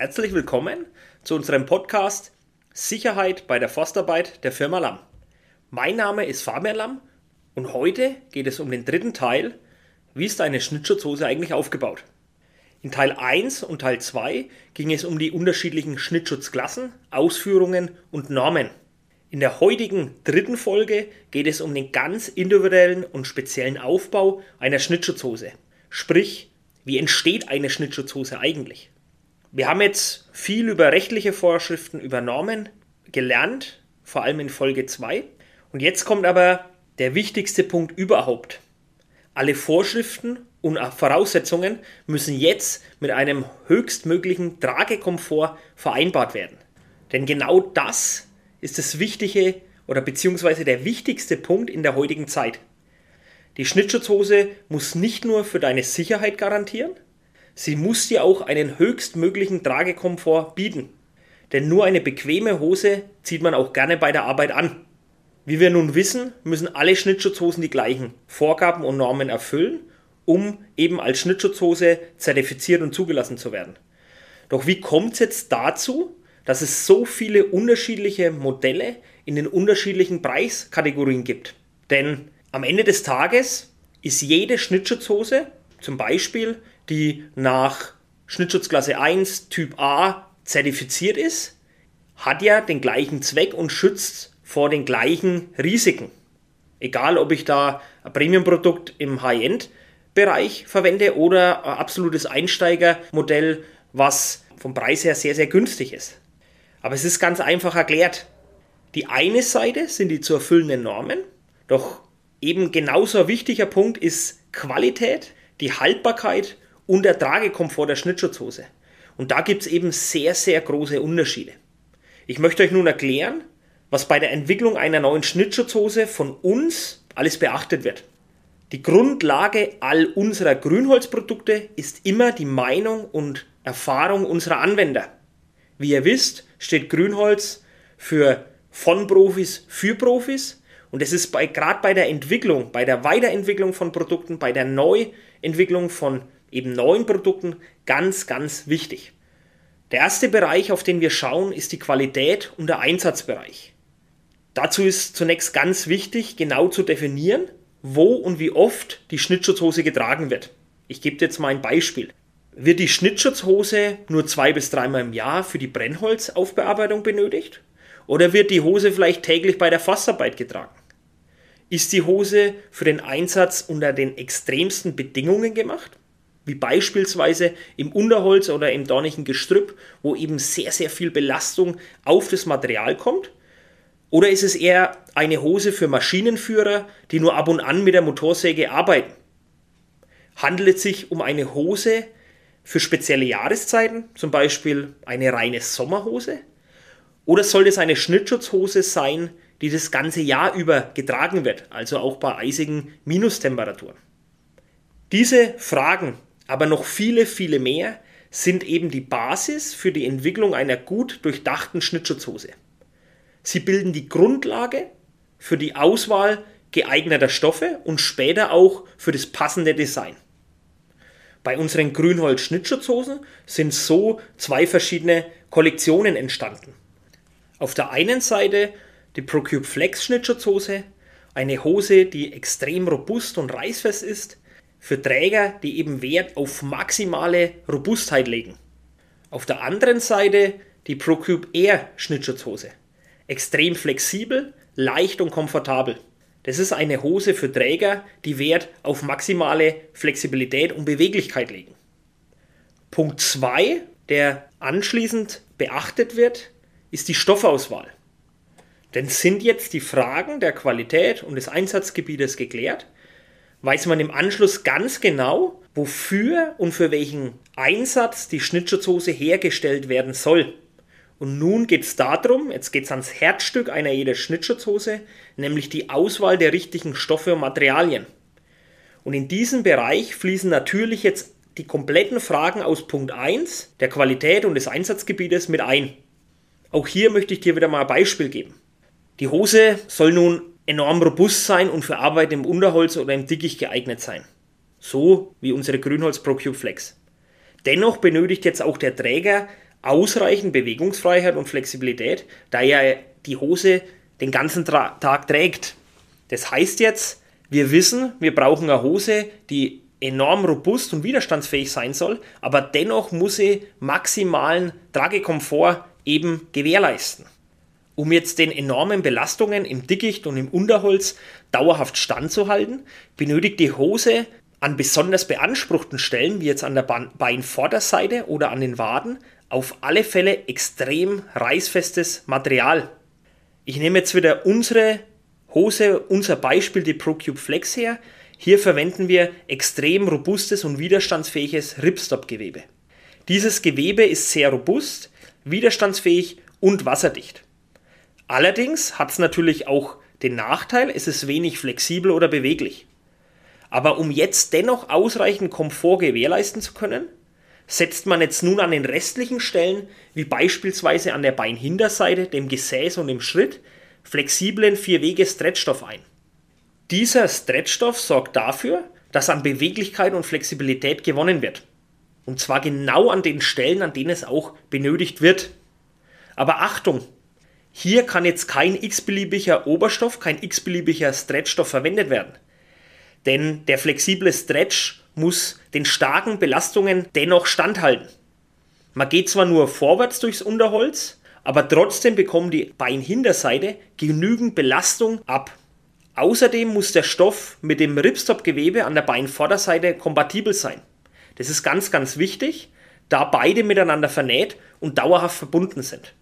Herzlich willkommen zu unserem Podcast Sicherheit bei der Forstarbeit der Firma Lamm. Mein Name ist Fabian Lamm und heute geht es um den dritten Teil, wie ist eine Schnittschutzhose eigentlich aufgebaut. In Teil 1 und Teil 2 ging es um die unterschiedlichen Schnittschutzklassen, Ausführungen und Normen. In der heutigen dritten Folge geht es um den ganz individuellen und speziellen Aufbau einer Schnittschutzhose. Sprich, wie entsteht eine Schnittschutzhose eigentlich? Wir haben jetzt viel über rechtliche Vorschriften, über Normen gelernt, vor allem in Folge 2. Und jetzt kommt aber der wichtigste Punkt überhaupt. Alle Vorschriften und Voraussetzungen müssen jetzt mit einem höchstmöglichen Tragekomfort vereinbart werden. Denn genau das ist das Wichtige oder beziehungsweise der wichtigste Punkt in der heutigen Zeit. Die Schnittschutzhose muss nicht nur für deine Sicherheit garantieren, sie muss dir auch einen höchstmöglichen Tragekomfort bieten. Denn nur eine bequeme Hose zieht man auch gerne bei der Arbeit an. Wie wir nun wissen, müssen alle Schnittschutzhosen die gleichen Vorgaben und Normen erfüllen, um eben als Schnittschutzhose zertifiziert und zugelassen zu werden. Doch wie kommt es jetzt dazu, dass es so viele unterschiedliche Modelle in den unterschiedlichen Preiskategorien gibt. Denn am Ende des Tages ist jede Schnittschutzhose, zum Beispiel, die nach Schnittschutzklasse 1 Typ A zertifiziert ist, hat ja den gleichen Zweck und schützt vor den gleichen Risiken. Egal, ob ich da ein Premium-Produkt im High-End-Bereich verwende oder ein absolutes Einsteigermodell, was vom Preis her sehr, sehr günstig ist. Aber es ist ganz einfach erklärt. Die eine Seite sind die zu erfüllenden Normen, doch eben genauso ein wichtiger Punkt ist Qualität, die Haltbarkeit und der Tragekomfort der Schnittschutzhose. Und da gibt es eben sehr, sehr große Unterschiede. Ich möchte euch nun erklären, was bei der Entwicklung einer neuen Schnittschutzhose von uns alles beachtet wird. Die Grundlage all unserer Grünholzprodukte ist immer die Meinung und Erfahrung unserer Anwender. Wie ihr wisst, steht Grünholz für von Profis für Profis. Und es ist gerade bei der Entwicklung, bei der Weiterentwicklung von Produkten, bei der Neuentwicklung von eben neuen Produkten ganz, ganz wichtig. Der erste Bereich, auf den wir schauen, ist die Qualität und der Einsatzbereich. Dazu ist zunächst ganz wichtig, genau zu definieren, wo und wie oft die Schnittschutzhose getragen wird. Ich gebe jetzt mal ein Beispiel. Wird die Schnittschutzhose nur zwei bis dreimal im Jahr für die Brennholzaufbearbeitung benötigt? Oder wird die Hose vielleicht täglich bei der Fassarbeit getragen? Ist die Hose für den Einsatz unter den extremsten Bedingungen gemacht? Wie beispielsweise im Unterholz oder im dornigen Gestrüpp, wo eben sehr, sehr viel Belastung auf das Material kommt? Oder ist es eher eine Hose für Maschinenführer, die nur ab und an mit der Motorsäge arbeiten? Handelt es sich um eine Hose, für spezielle Jahreszeiten, zum Beispiel eine reine Sommerhose? Oder soll es eine Schnittschutzhose sein, die das ganze Jahr über getragen wird, also auch bei eisigen Minustemperaturen? Diese Fragen, aber noch viele, viele mehr, sind eben die Basis für die Entwicklung einer gut durchdachten Schnittschutzhose. Sie bilden die Grundlage für die Auswahl geeigneter Stoffe und später auch für das passende Design. Bei unseren Grünholz-Schnittschutzhosen sind so zwei verschiedene Kollektionen entstanden. Auf der einen Seite die ProCube Flex Schnittschutzhose, eine Hose, die extrem robust und reißfest ist, für Träger, die eben Wert auf maximale Robustheit legen. Auf der anderen Seite die ProCube Air Schnittschutzhose, extrem flexibel, leicht und komfortabel. Das ist eine Hose für Träger, die Wert auf maximale Flexibilität und Beweglichkeit legen. Punkt 2, der anschließend beachtet wird, ist die Stoffauswahl. Denn sind jetzt die Fragen der Qualität und des Einsatzgebietes geklärt, weiß man im Anschluss ganz genau, wofür und für welchen Einsatz die Schnittschutzhose hergestellt werden soll. Und nun geht es darum, jetzt geht es ans Herzstück einer jeder Schnittschutzhose, nämlich die Auswahl der richtigen Stoffe und Materialien. Und in diesem Bereich fließen natürlich jetzt die kompletten Fragen aus Punkt 1 der Qualität und des Einsatzgebietes mit ein. Auch hier möchte ich dir wieder mal ein Beispiel geben. Die Hose soll nun enorm robust sein und für Arbeit im Unterholz oder im Dickicht geeignet sein. So wie unsere Grünholz ProCube Flex. Dennoch benötigt jetzt auch der Träger ausreichend Bewegungsfreiheit und Flexibilität, da ja die Hose den ganzen Tra Tag trägt. Das heißt jetzt, wir wissen, wir brauchen eine Hose, die enorm robust und widerstandsfähig sein soll, aber dennoch muss sie maximalen Tragekomfort eben gewährleisten. Um jetzt den enormen Belastungen im Dickicht und im Unterholz dauerhaft standzuhalten, benötigt die Hose an besonders beanspruchten Stellen, wie jetzt an der Beinvorderseite oder an den Waden, auf alle Fälle extrem reißfestes Material. Ich nehme jetzt wieder unsere Hose, unser Beispiel, die ProCube Flex her. Hier verwenden wir extrem robustes und widerstandsfähiges Ripstop-Gewebe. Dieses Gewebe ist sehr robust, widerstandsfähig und wasserdicht. Allerdings hat es natürlich auch den Nachteil, es ist wenig flexibel oder beweglich. Aber um jetzt dennoch ausreichend Komfort gewährleisten zu können, setzt man jetzt nun an den restlichen Stellen, wie beispielsweise an der Beinhinterseite, dem Gesäß und dem Schritt, flexiblen Vier-Wege-Stretchstoff ein. Dieser Stretchstoff sorgt dafür, dass an Beweglichkeit und Flexibilität gewonnen wird. Und zwar genau an den Stellen, an denen es auch benötigt wird. Aber Achtung, hier kann jetzt kein x-beliebiger Oberstoff, kein x-beliebiger Stretchstoff verwendet werden. Denn der flexible Stretch muss den starken Belastungen dennoch standhalten. Man geht zwar nur vorwärts durchs Unterholz, aber trotzdem bekommen die Beinhinterseite genügend Belastung ab. Außerdem muss der Stoff mit dem Ripstop-Gewebe an der Beinvorderseite kompatibel sein. Das ist ganz, ganz wichtig, da beide miteinander vernäht und dauerhaft verbunden sind.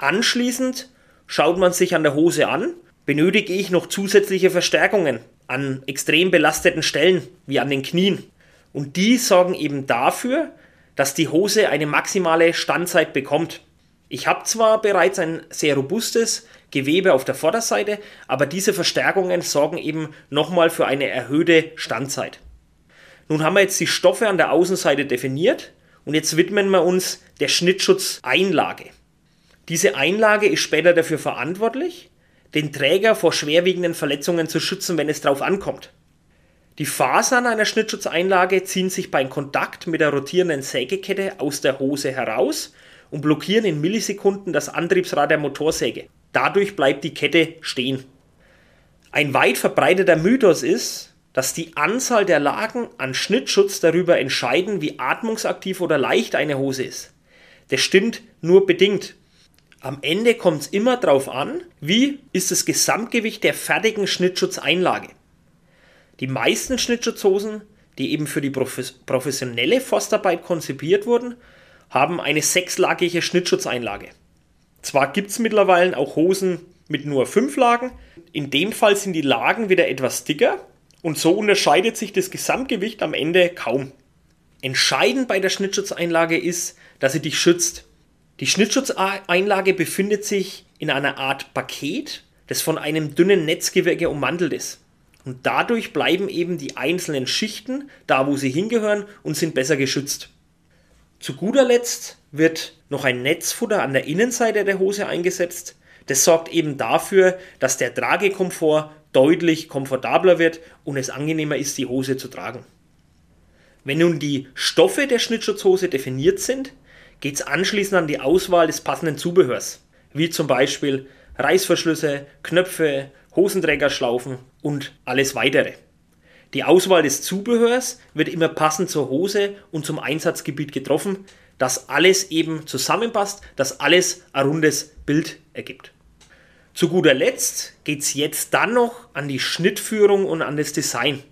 Anschließend schaut man sich an der Hose an, benötige ich noch zusätzliche Verstärkungen an extrem belasteten Stellen wie an den Knien. Und die sorgen eben dafür, dass die Hose eine maximale Standzeit bekommt. Ich habe zwar bereits ein sehr robustes Gewebe auf der Vorderseite, aber diese Verstärkungen sorgen eben nochmal für eine erhöhte Standzeit. Nun haben wir jetzt die Stoffe an der Außenseite definiert und jetzt widmen wir uns der Schnittschutzeinlage. Diese Einlage ist später dafür verantwortlich, den Träger vor schwerwiegenden Verletzungen zu schützen, wenn es darauf ankommt. Die Fasern einer Schnittschutzeinlage ziehen sich beim Kontakt mit der rotierenden Sägekette aus der Hose heraus und blockieren in Millisekunden das Antriebsrad der Motorsäge. Dadurch bleibt die Kette stehen. Ein weit verbreiteter Mythos ist, dass die Anzahl der Lagen an Schnittschutz darüber entscheiden, wie atmungsaktiv oder leicht eine Hose ist. Das stimmt nur bedingt. Am Ende kommt es immer darauf an, wie ist das Gesamtgewicht der fertigen Schnittschutzeinlage. Die meisten Schnittschutzhosen, die eben für die professionelle Forstarbeit konzipiert wurden, haben eine sechslagige Schnittschutzeinlage. Zwar gibt es mittlerweile auch Hosen mit nur fünf Lagen, in dem Fall sind die Lagen wieder etwas dicker und so unterscheidet sich das Gesamtgewicht am Ende kaum. Entscheidend bei der Schnittschutzeinlage ist, dass sie dich schützt. Die Schnittschutzeinlage befindet sich in einer Art Paket, das von einem dünnen Netzgewirke ummantelt ist. Und dadurch bleiben eben die einzelnen Schichten da, wo sie hingehören und sind besser geschützt. Zu guter Letzt wird noch ein Netzfutter an der Innenseite der Hose eingesetzt. Das sorgt eben dafür, dass der Tragekomfort deutlich komfortabler wird und es angenehmer ist, die Hose zu tragen. Wenn nun die Stoffe der Schnittschutzhose definiert sind, geht es anschließend an die Auswahl des passenden Zubehörs, wie zum Beispiel Reißverschlüsse, Knöpfe, Hosenträgerschlaufen und alles weitere. Die Auswahl des Zubehörs wird immer passend zur Hose und zum Einsatzgebiet getroffen, dass alles eben zusammenpasst, dass alles ein rundes Bild ergibt. Zu guter Letzt geht es jetzt dann noch an die Schnittführung und an das Design.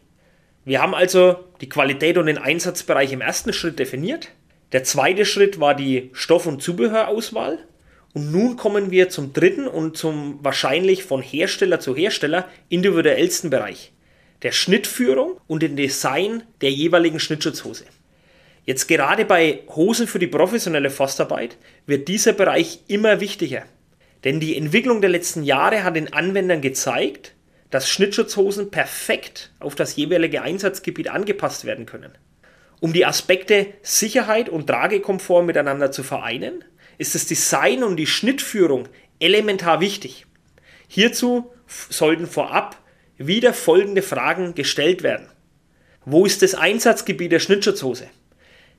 Wir haben also die Qualität und den Einsatzbereich im ersten Schritt definiert. Der zweite Schritt war die Stoff- und Zubehörauswahl. Und nun kommen wir zum dritten und zum wahrscheinlich von Hersteller zu Hersteller individuellsten Bereich. Der Schnittführung und dem Design der jeweiligen Schnittschutzhose. Jetzt gerade bei Hosen für die professionelle Forstarbeit wird dieser Bereich immer wichtiger. Denn die Entwicklung der letzten Jahre hat den Anwendern gezeigt, dass Schnittschutzhosen perfekt auf das jeweilige Einsatzgebiet angepasst werden können. Um die Aspekte Sicherheit und Tragekomfort miteinander zu vereinen, ist das Design und die Schnittführung elementar wichtig. Hierzu sollten vorab wieder folgende Fragen gestellt werden. Wo ist das Einsatzgebiet der Schnittschutzhose?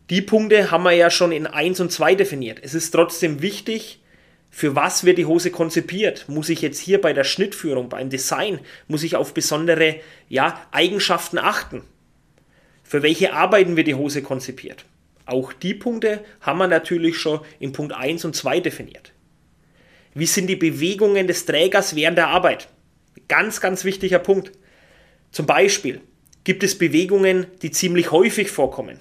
Die Punkte haben wir ja schon in 1 und 2 definiert. Es ist trotzdem wichtig, für was wird die Hose konzipiert? Muss ich jetzt hier bei der Schnittführung, beim Design, muss ich auf besondere ja, Eigenschaften achten? Für welche Arbeiten wird die Hose konzipiert? Auch die Punkte haben wir natürlich schon in Punkt 1 und 2 definiert. Wie sind die Bewegungen des Trägers während der Arbeit? Ganz, ganz wichtiger Punkt. Zum Beispiel gibt es Bewegungen, die ziemlich häufig vorkommen.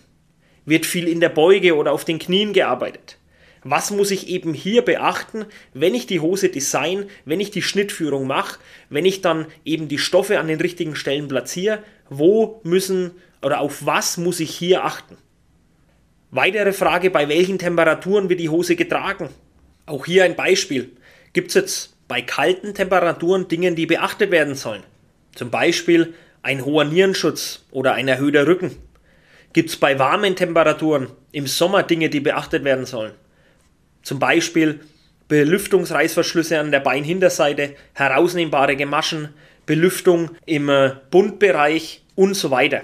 Wird viel in der Beuge oder auf den Knien gearbeitet. Was muss ich eben hier beachten, wenn ich die Hose design, wenn ich die Schnittführung mache, wenn ich dann eben die Stoffe an den richtigen Stellen platziere? Wo müssen oder auf was muss ich hier achten? Weitere Frage, bei welchen Temperaturen wird die Hose getragen? Auch hier ein Beispiel. Gibt es jetzt bei kalten Temperaturen Dinge, die beachtet werden sollen? Zum Beispiel ein hoher Nierenschutz oder ein erhöhter Rücken. Gibt es bei warmen Temperaturen im Sommer Dinge, die beachtet werden sollen? Zum Beispiel Belüftungsreißverschlüsse an der Beinhinterseite, herausnehmbare Gemaschen, Belüftung im äh, Bundbereich und so weiter.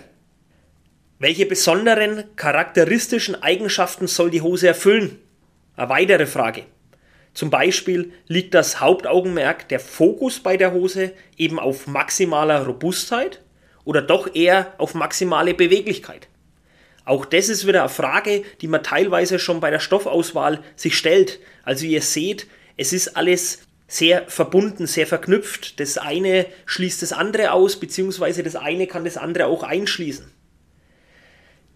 Welche besonderen charakteristischen Eigenschaften soll die Hose erfüllen? Eine weitere Frage. Zum Beispiel liegt das Hauptaugenmerk, der Fokus bei der Hose eben auf maximaler Robustheit oder doch eher auf maximale Beweglichkeit? Auch das ist wieder eine Frage, die man teilweise schon bei der Stoffauswahl sich stellt. Also ihr seht, es ist alles sehr verbunden, sehr verknüpft. Das eine schließt das andere aus, beziehungsweise das eine kann das andere auch einschließen.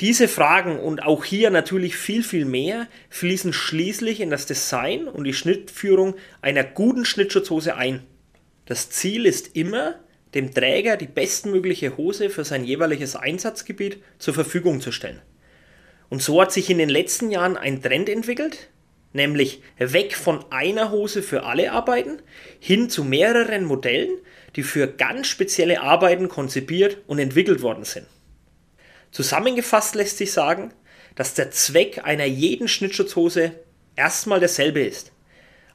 Diese Fragen und auch hier natürlich viel, viel mehr fließen schließlich in das Design und die Schnittführung einer guten Schnittschutzhose ein. Das Ziel ist immer, dem Träger die bestmögliche Hose für sein jeweiliges Einsatzgebiet zur Verfügung zu stellen. Und so hat sich in den letzten Jahren ein Trend entwickelt, nämlich weg von einer Hose für alle Arbeiten hin zu mehreren Modellen, die für ganz spezielle Arbeiten konzipiert und entwickelt worden sind. Zusammengefasst lässt sich sagen, dass der Zweck einer jeden Schnittschutzhose erstmal derselbe ist.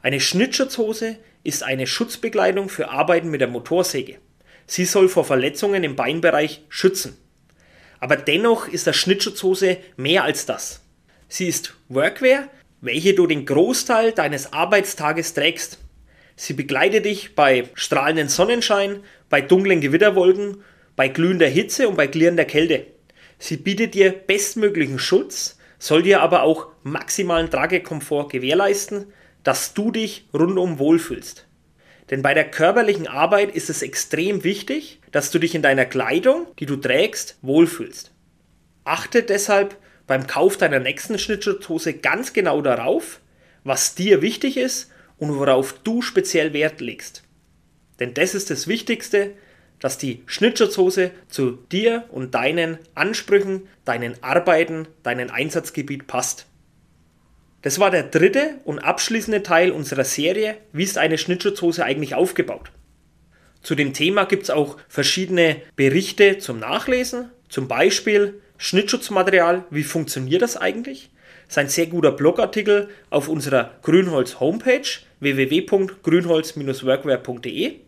Eine Schnittschutzhose ist eine Schutzbekleidung für Arbeiten mit der Motorsäge. Sie soll vor Verletzungen im Beinbereich schützen. Aber dennoch ist der Schnittschutzhose mehr als das. Sie ist Workwear, welche du den Großteil deines Arbeitstages trägst. Sie begleitet dich bei strahlenden Sonnenschein, bei dunklen Gewitterwolken, bei glühender Hitze und bei klirrender Kälte. Sie bietet dir bestmöglichen Schutz, soll dir aber auch maximalen Tragekomfort gewährleisten, dass du dich rundum wohlfühlst. Denn bei der körperlichen Arbeit ist es extrem wichtig, dass du dich in deiner Kleidung, die du trägst, wohlfühlst. Achte deshalb beim Kauf deiner nächsten Schnittschutzhose ganz genau darauf, was dir wichtig ist und worauf du speziell Wert legst. Denn das ist das Wichtigste, dass die Schnittschutzhose zu dir und deinen Ansprüchen, deinen Arbeiten, deinen Einsatzgebiet passt. Das war der dritte und abschließende Teil unserer Serie, wie ist eine Schnittschutzhose eigentlich aufgebaut. Zu dem Thema gibt es auch verschiedene Berichte zum Nachlesen, zum Beispiel Schnittschutzmaterial, wie funktioniert das eigentlich? Das ist ein sehr guter Blogartikel auf unserer Grünholz Homepage www.grünholz-workwear.de.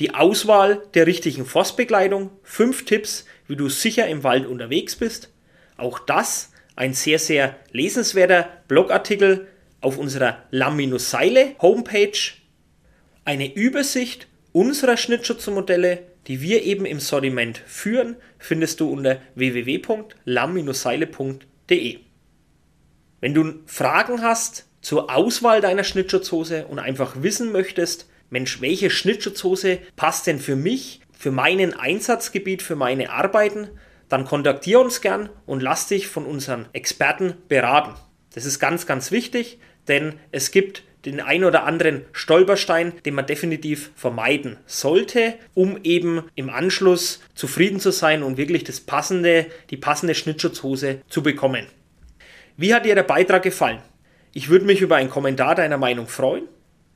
Die Auswahl der richtigen Forstbekleidung, fünf Tipps, wie du sicher im Wald unterwegs bist. Auch das ein sehr, sehr lesenswerter Blogartikel auf unserer Laminus-Seile Homepage. Eine Übersicht unserer Schnittschutzmodelle, die wir eben im Sortiment führen, findest du unter www.lam-seile.de. Wenn du Fragen hast zur Auswahl deiner Schnittschutzhose und einfach wissen möchtest, Mensch, welche Schnittschutzhose passt denn für mich, für meinen Einsatzgebiet, für meine Arbeiten, dann kontaktiere uns gern und lass dich von unseren Experten beraten. Das ist ganz, ganz wichtig, denn es gibt den ein oder anderen Stolperstein, den man definitiv vermeiden sollte, um eben im Anschluss zufrieden zu sein und wirklich das passende, die passende Schnittschutzhose zu bekommen. Wie hat dir der Beitrag gefallen? Ich würde mich über einen Kommentar deiner Meinung freuen.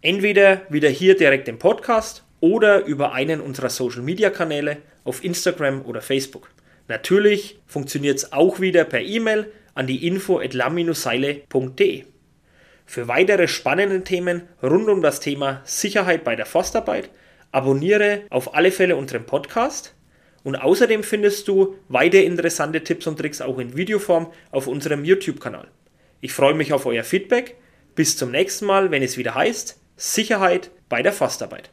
Entweder wieder hier direkt im Podcast oder über einen unserer Social Media Kanäle auf Instagram oder Facebook. Natürlich funktioniert es auch wieder per E-Mail an die info info.lam-seile.de. Für weitere spannende Themen rund um das Thema Sicherheit bei der Forstarbeit abonniere auf alle Fälle unseren Podcast Und außerdem findest du weitere interessante Tipps und Tricks auch in Videoform auf unserem YouTube-Kanal. Ich freue mich auf euer Feedback. Bis zum nächsten Mal, wenn es wieder heißt Sicherheit bei der Forstarbeit.